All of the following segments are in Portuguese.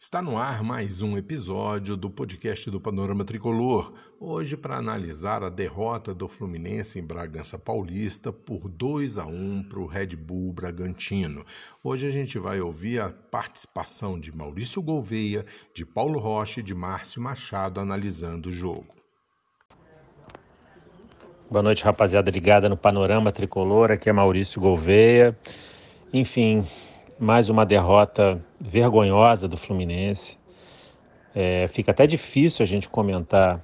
Está no ar mais um episódio do podcast do Panorama Tricolor. Hoje para analisar a derrota do Fluminense em Bragança Paulista por 2 a 1 para o Red Bull Bragantino. Hoje a gente vai ouvir a participação de Maurício Gouveia, de Paulo Rocha e de Márcio Machado analisando o jogo. Boa noite, rapaziada ligada no Panorama Tricolor. Aqui é Maurício Gouveia. Enfim, mais uma derrota vergonhosa do Fluminense. É, fica até difícil a gente comentar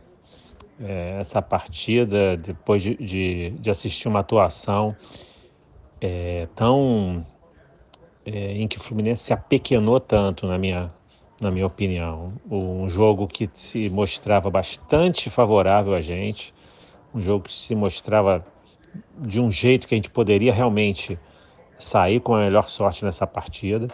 é, essa partida depois de, de, de, assistir uma atuação é, tão é, em que o Fluminense se apequenou tanto, na minha, na minha opinião. Um jogo que se mostrava bastante favorável a gente, um jogo que se mostrava de um jeito que a gente poderia realmente sair com a melhor sorte nessa partida.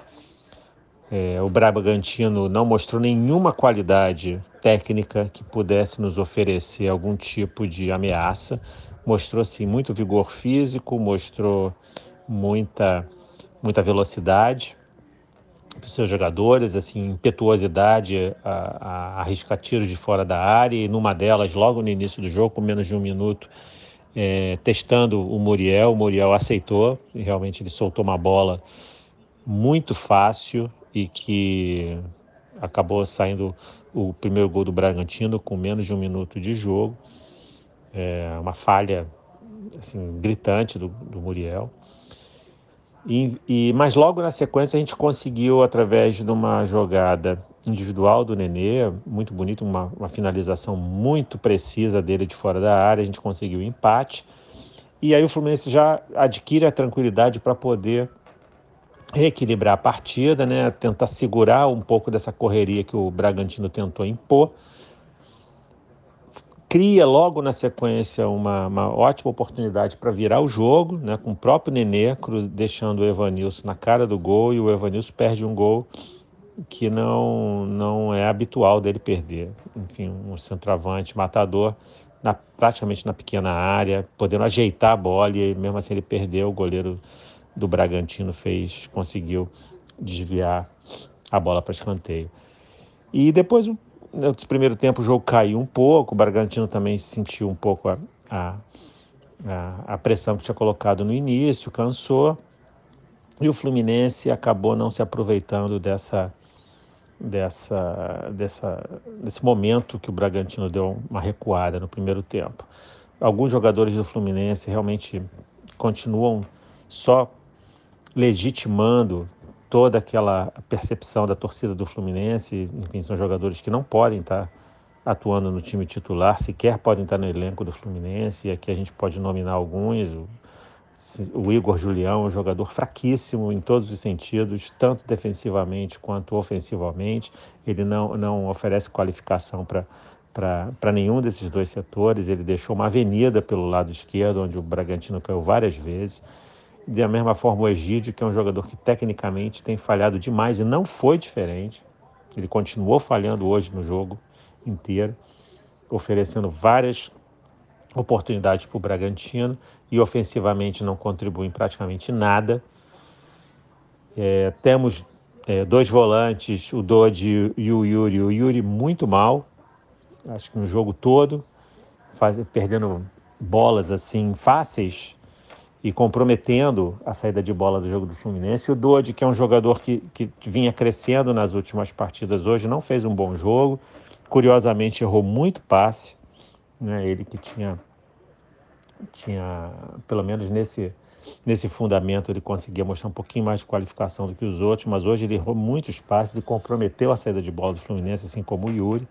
É, o Bragantino não mostrou nenhuma qualidade técnica que pudesse nos oferecer algum tipo de ameaça. Mostrou sim muito vigor físico, mostrou muita muita velocidade para os seus jogadores, assim, impetuosidade a, a, arriscar tiros de fora da área e numa delas, logo no início do jogo, com menos de um minuto, é, testando o Muriel. O Muriel aceitou, e realmente ele soltou uma bola muito fácil e que acabou saindo o primeiro gol do Bragantino com menos de um minuto de jogo. É uma falha assim, gritante do, do Muriel. E, e, mas logo na sequência a gente conseguiu, através de uma jogada individual do Nenê, muito bonito, uma, uma finalização muito precisa dele de fora da área, a gente conseguiu o empate. E aí o Fluminense já adquire a tranquilidade para poder reequilibrar a partida, né? tentar segurar um pouco dessa correria que o Bragantino tentou impor cria logo na sequência uma, uma ótima oportunidade para virar o jogo, né, com o próprio Nenê deixando o Evanilson na cara do gol e o Evanilson perde um gol que não, não é habitual dele perder. Enfim, um centroavante matador na, praticamente na pequena área, podendo ajeitar a bola e mesmo assim ele perdeu. O goleiro do Bragantino fez, conseguiu desviar a bola para escanteio. E depois o no primeiro tempo o jogo caiu um pouco, o Bragantino também sentiu um pouco a, a, a, pressão que tinha colocado no início, cansou, e o Fluminense acabou não se aproveitando dessa, dessa, dessa, desse momento que o Bragantino deu uma recuada no primeiro tempo. Alguns jogadores do Fluminense realmente continuam só legitimando toda aquela percepção da torcida do Fluminense, enfim, são jogadores que não podem estar atuando no time titular, sequer podem estar no elenco do Fluminense, e aqui a gente pode nominar alguns, o, Igor Julião, um jogador fraquíssimo em todos os sentidos, tanto defensivamente quanto ofensivamente, ele não, não oferece qualificação para nenhum desses dois setores. Ele deixou uma avenida pelo lado esquerdo, onde o Bragantino caiu várias vezes. Da mesma forma, o Egídio, que é um jogador que tecnicamente tem falhado demais e não foi diferente. Ele continuou falhando hoje no jogo inteiro, oferecendo várias oportunidades para o Bragantino e ofensivamente não contribui em praticamente nada. É, temos é, dois volantes, o Dodi e o Yuri. O Yuri muito mal, acho que no jogo todo, faz, perdendo bolas assim fáceis e comprometendo a saída de bola do jogo do Fluminense. O Dodi, que é um jogador que, que vinha crescendo nas últimas partidas hoje, não fez um bom jogo. Curiosamente, errou muito passe. Né? Ele que tinha, tinha, pelo menos nesse, nesse fundamento, ele conseguia mostrar um pouquinho mais de qualificação do que os outros, mas hoje ele errou muitos passes e comprometeu a saída de bola do Fluminense, assim como o Yuri.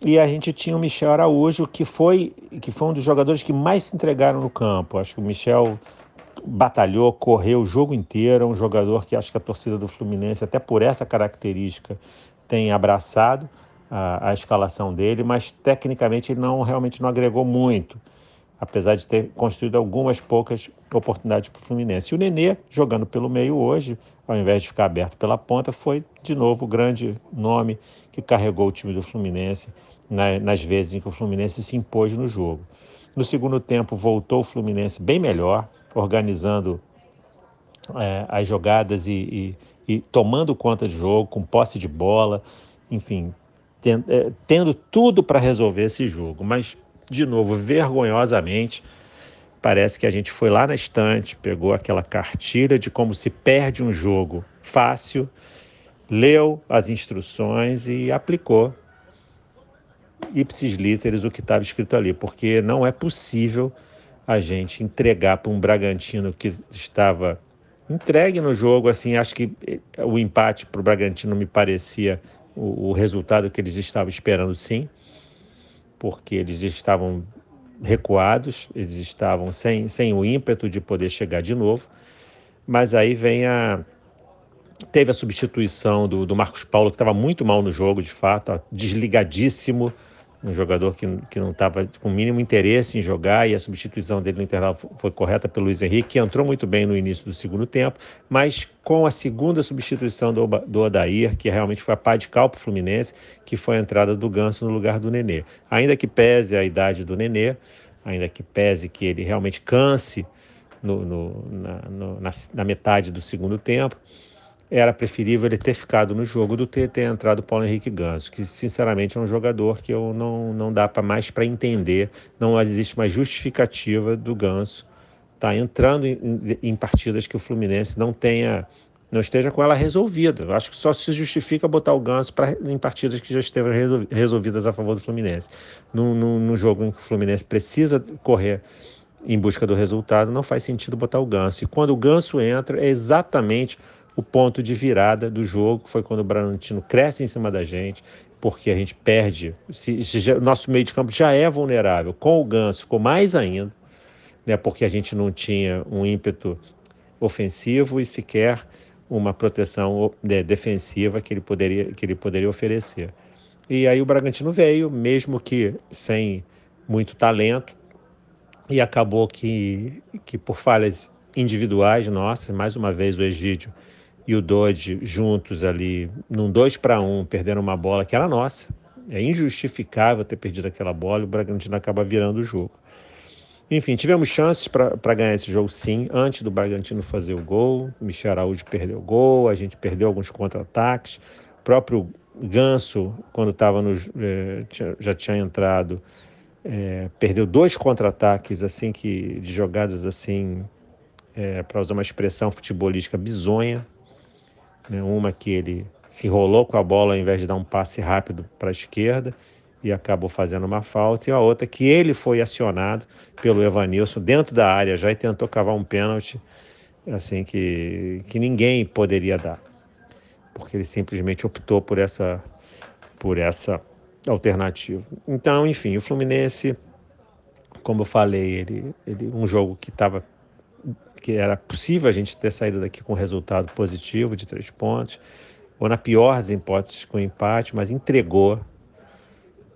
E a gente tinha o Michel Araújo, que foi, que foi um dos jogadores que mais se entregaram no campo. Acho que o Michel batalhou, correu o jogo inteiro, é um jogador que acho que a torcida do Fluminense, até por essa característica, tem abraçado a, a escalação dele, mas tecnicamente ele não realmente não agregou muito, apesar de ter construído algumas poucas oportunidades para o Fluminense. E o Nenê, jogando pelo meio hoje, ao invés de ficar aberto pela ponta, foi de novo o grande nome que carregou o time do Fluminense nas vezes em que o Fluminense se impôs no jogo. No segundo tempo, voltou o Fluminense bem melhor, organizando é, as jogadas e, e, e tomando conta de jogo, com posse de bola, enfim, é, tendo tudo para resolver esse jogo. Mas, de novo, vergonhosamente, parece que a gente foi lá na estante, pegou aquela cartilha de como se perde um jogo fácil, leu as instruções e aplicou ipsis literis o que estava escrito ali, porque não é possível a gente entregar para um Bragantino que estava entregue no jogo. Assim, acho que eh, o empate para o Bragantino me parecia o, o, resultado que eles estavam esperando, sim, porque eles estavam recuados, eles estavam sem, sem o ímpeto de poder chegar de novo. Mas aí vem a. Teve a substituição do, do Marcos Paulo, que estava muito mal no jogo, de fato, desligadíssimo um jogador que, que não estava com o mínimo interesse em jogar e a substituição dele no intervalo foi correta pelo Luiz Henrique, que entrou muito bem no início do segundo tempo, mas com a segunda substituição do, do Odair, que realmente foi a pá de cal para o Fluminense, que foi a entrada do Ganso no lugar do Nenê. Ainda que pese a idade do Nenê, ainda que pese que ele realmente canse no, no, na, no, na, na metade do segundo tempo, era preferível ele ter ficado no jogo do que ter entrado o Paulo Henrique Ganso, que sinceramente é um jogador que eu não, não dá para mais para entender, não existe mais justificativa do Ganso tá entrando em, em, partidas que o Fluminense não tenha não esteja com ela resolvida. Eu acho que só se justifica botar o Ganso pra, em partidas que já estejam resolvidas a favor do Fluminense. No, no, no jogo em que o Fluminense precisa correr em busca do resultado, não faz sentido botar o Ganso. E quando o Ganso entra, é exatamente o ponto de virada do jogo foi quando o Bragantino cresce em cima da gente, porque a gente perde. Se, se nosso meio de campo já é vulnerável, com o Ganso ficou mais ainda, né, porque a gente não tinha um ímpeto ofensivo e sequer uma proteção de, defensiva que ele, poderia, que ele poderia oferecer. E aí o Bragantino veio, mesmo que sem muito talento, e acabou que, que por falhas individuais nossas, mais uma vez o Egídio e o Dodge juntos ali, num 2 para 1, um, perdendo uma bola que era nossa. É injustificável ter perdido aquela bola e o Bragantino acaba virando o jogo. Enfim, tivemos chances para ganhar esse jogo sim, antes do Bragantino fazer o gol. O Michel Araújo perdeu o gol, a gente perdeu alguns contra-ataques. O próprio Ganso, quando estava no. Eh, já tinha entrado, eh, perdeu dois contra-ataques assim que de jogadas assim, eh, para usar uma expressão futebolística bizonha, né? Uma que ele se enrolou com a bola ao invés de dar um passe rápido para a esquerda e acabou fazendo uma falta, e a outra que ele foi acionado pelo Evanilson dentro da área já e tentou cavar um pênalti assim que, que ninguém poderia dar, porque ele simplesmente optou por essa por essa alternativa. Então, enfim, o Fluminense, como eu falei, ele, ele um jogo que estava que era possível a gente ter saído daqui com resultado positivo de três pontos, ou na pior das hipóteses com empate, mas entregou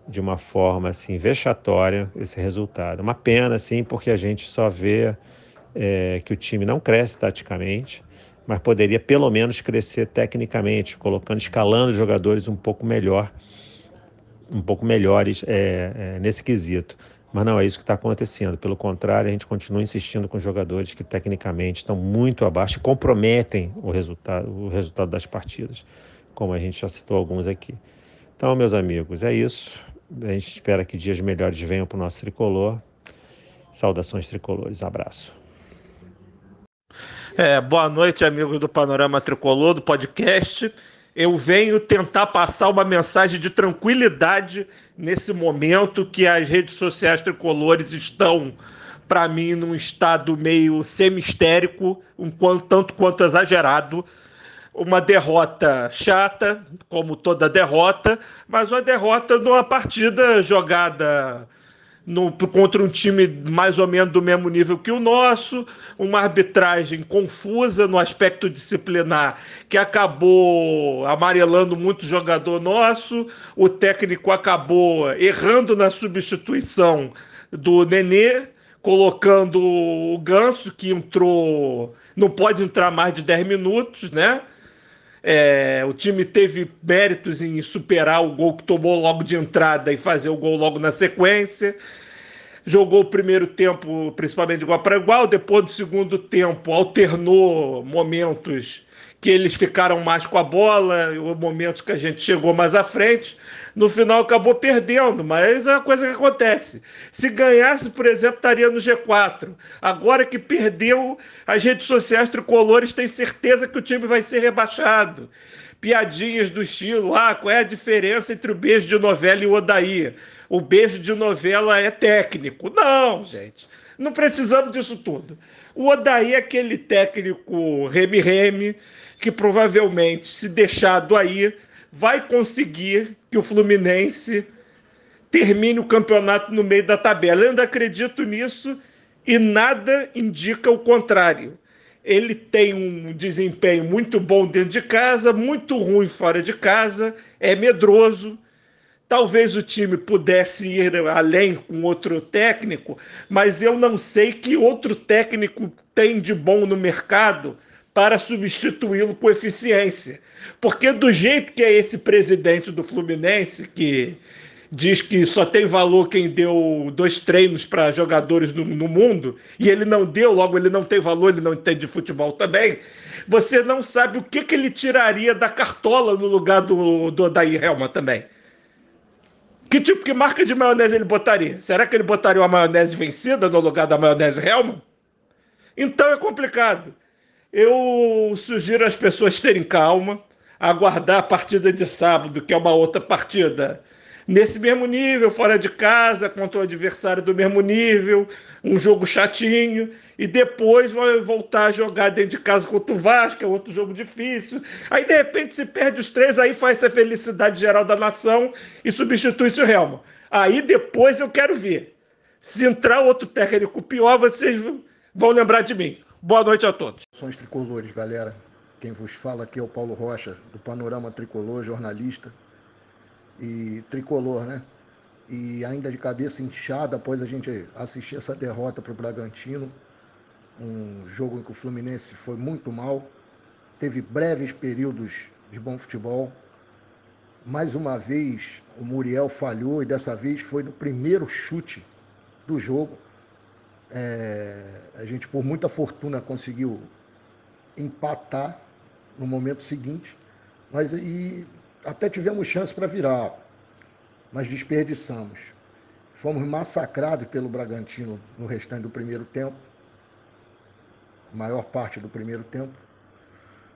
de uma forma assim vexatória esse resultado. Uma pena, assim, porque a gente só vê é, que o time não cresce taticamente, mas poderia pelo menos crescer tecnicamente, colocando, escalando jogadores um pouco melhor, um pouco melhores é, é, nesse quesito. Mas não é isso que está acontecendo. Pelo contrário, a gente continua insistindo com jogadores que tecnicamente estão muito abaixo e comprometem o resultado, o resultado das partidas, como a gente já citou alguns aqui. Então, meus amigos, é isso. A gente espera que dias melhores venham para o nosso tricolor. Saudações tricolores. Abraço. É, boa noite, amigos do Panorama Tricolor, do podcast eu venho tentar passar uma mensagem de tranquilidade nesse momento que as redes sociais tricolores estão, para mim, num estado meio semi-histérico, um tanto quanto exagerado. Uma derrota chata, como toda derrota, mas uma derrota numa partida jogada no, contra um time mais ou menos do mesmo nível que o nosso, uma arbitragem confusa no aspecto disciplinar que acabou amarelando muito jogador nosso, o técnico acabou errando na substituição do Nenê, colocando o Ganso, que entrou, não pode entrar mais de 10 minutos, né? É, o time teve méritos em superar o gol que tomou logo de entrada e fazer o gol logo na sequência. Jogou o primeiro tempo principalmente igual para igual, depois do segundo tempo alternou momentos que eles ficaram mais com a bola, o momento que a gente chegou mais à frente, no final acabou perdendo, mas é uma coisa que acontece. Se ganhasse, por exemplo, estaria no G4. Agora que perdeu, as redes sociais tricolores têm certeza que o time vai ser rebaixado. Piadinhas do estilo, ah, qual é a diferença entre o beijo de novela e o Odaí? O beijo de novela é técnico. Não, gente. Não precisamos disso tudo. O Odaí é aquele técnico reme-reme que provavelmente, se deixado aí, vai conseguir que o Fluminense termine o campeonato no meio da tabela. Eu ainda acredito nisso e nada indica o contrário. Ele tem um desempenho muito bom dentro de casa, muito ruim fora de casa, é medroso, Talvez o time pudesse ir além com outro técnico, mas eu não sei que outro técnico tem de bom no mercado para substituí-lo com eficiência. Porque do jeito que é esse presidente do Fluminense, que diz que só tem valor quem deu dois treinos para jogadores no, no, mundo, e ele não deu, logo ele não tem valor, ele não entende de futebol também, você não sabe o que, que ele tiraria da cartola no lugar do, do Odair Helma também. Que tipo, que marca de maionese ele botaria? Será que ele botaria uma maionese vencida no lugar da maionese Hellman? Então é complicado. Eu sugiro às pessoas terem calma, aguardar a partida de sábado, que é uma outra partida nesse mesmo nível, fora de casa, contra o adversário do mesmo nível, um jogo chatinho, e depois vai voltar a jogar dentro de casa contra o Vasco, é outro jogo difícil. Aí, de repente, se perde os três, aí faz essa felicidade geral da nação e substitui-se o Helmo. Aí depois eu quero ver. Se entrar outro técnico pior, vocês vão lembrar de mim. Boa noite a todos. Sons tricolores, galera. Quem vos fala aqui é o Paulo Rocha, do Panorama Tricolor, jornalista e tricolor, né? E ainda de cabeça inchada após a gente assistir essa derrota para o Bragantino, um jogo em que o Fluminense foi muito mal, teve breves períodos de bom futebol. Mais uma vez o Muriel falhou e dessa vez foi no primeiro chute do jogo. É, a gente, por muita fortuna, conseguiu empatar no momento seguinte, mas e até tivemos chance para virar, mas desperdiçamos. Fomos massacrados pelo Bragantino no restante do primeiro tempo, maior parte do primeiro tempo.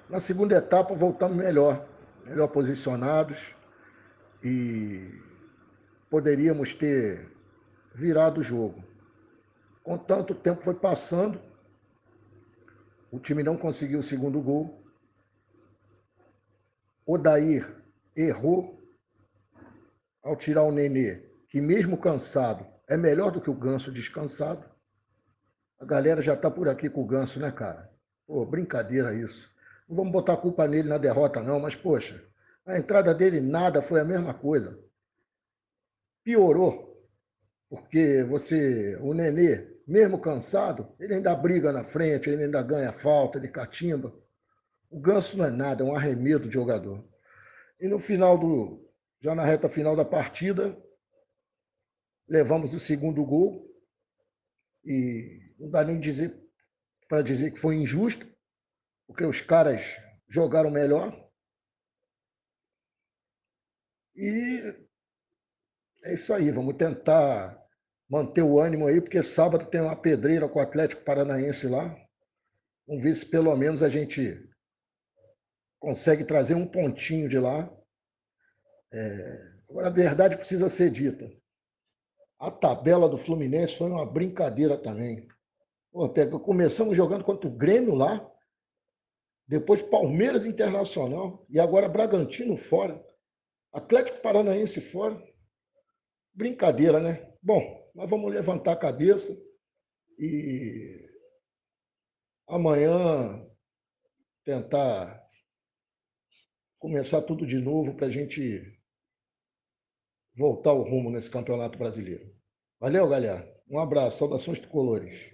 Na segunda etapa voltamos melhor, melhor posicionados e poderíamos ter virado o jogo. Contanto, o tempo foi passando, o time não conseguiu o segundo gol. Odair errou ao tirar o Nenê, que mesmo cansado é melhor do que o Ganso descansado. A galera já tá por aqui com o Ganso, né, cara? Pô, brincadeira isso. Não vamos botar culpa nele na derrota, não, mas, poxa, a entrada dele nada foi a mesma coisa. Piorou, porque você, o Nenê, mesmo cansado, ele ainda briga na frente, ele ainda ganha falta, ele catimba. O Ganso não é nada, é um arremedo de jogador. E no final do. Já na reta final da partida, levamos o segundo gol. E não dá nem dizer para dizer que foi injusto, porque os caras jogaram melhor. E é isso aí, vamos tentar manter o ânimo aí, porque sábado tem uma pedreira com o Atlético Paranaense lá. Vamos ver se pelo menos a gente consegue trazer um pontinho de lá. É... Agora, a verdade precisa ser dita. A tabela do Fluminense foi uma brincadeira também. Pô, começamos jogando contra o Grêmio lá, depois Palmeiras Internacional e agora Bragantino fora, Atlético Paranaense fora. Brincadeira, né? Bom, nós vamos levantar a cabeça e amanhã tentar começar tudo de novo para a gente voltar o rumo nesse campeonato brasileiro. Valeu, galera. Um abraço, saudações tricolores.